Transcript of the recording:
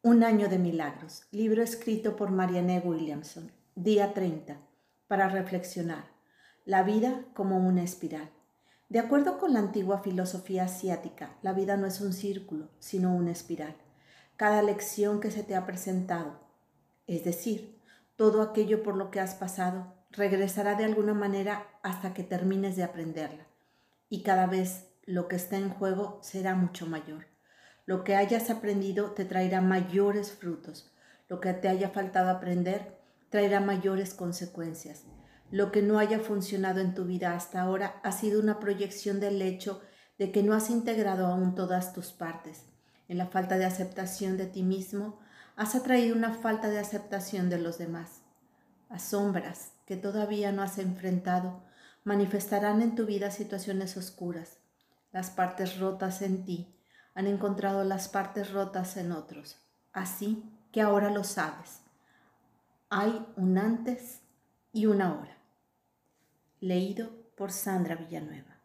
Un año de milagros, libro escrito por Marianne Williamson, día 30, para reflexionar. La vida como una espiral. De acuerdo con la antigua filosofía asiática, la vida no es un círculo, sino una espiral. Cada lección que se te ha presentado, es decir, todo aquello por lo que has pasado, regresará de alguna manera hasta que termines de aprenderla. Y cada vez lo que está en juego será mucho mayor. Lo que hayas aprendido te traerá mayores frutos. Lo que te haya faltado aprender traerá mayores consecuencias. Lo que no haya funcionado en tu vida hasta ahora ha sido una proyección del hecho de que no has integrado aún todas tus partes. En la falta de aceptación de ti mismo, has atraído una falta de aceptación de los demás. Asombras que todavía no has enfrentado manifestarán en tu vida situaciones oscuras. Las partes rotas en ti han encontrado las partes rotas en otros. Así que ahora lo sabes. Hay un antes y una hora. Leído por Sandra Villanueva.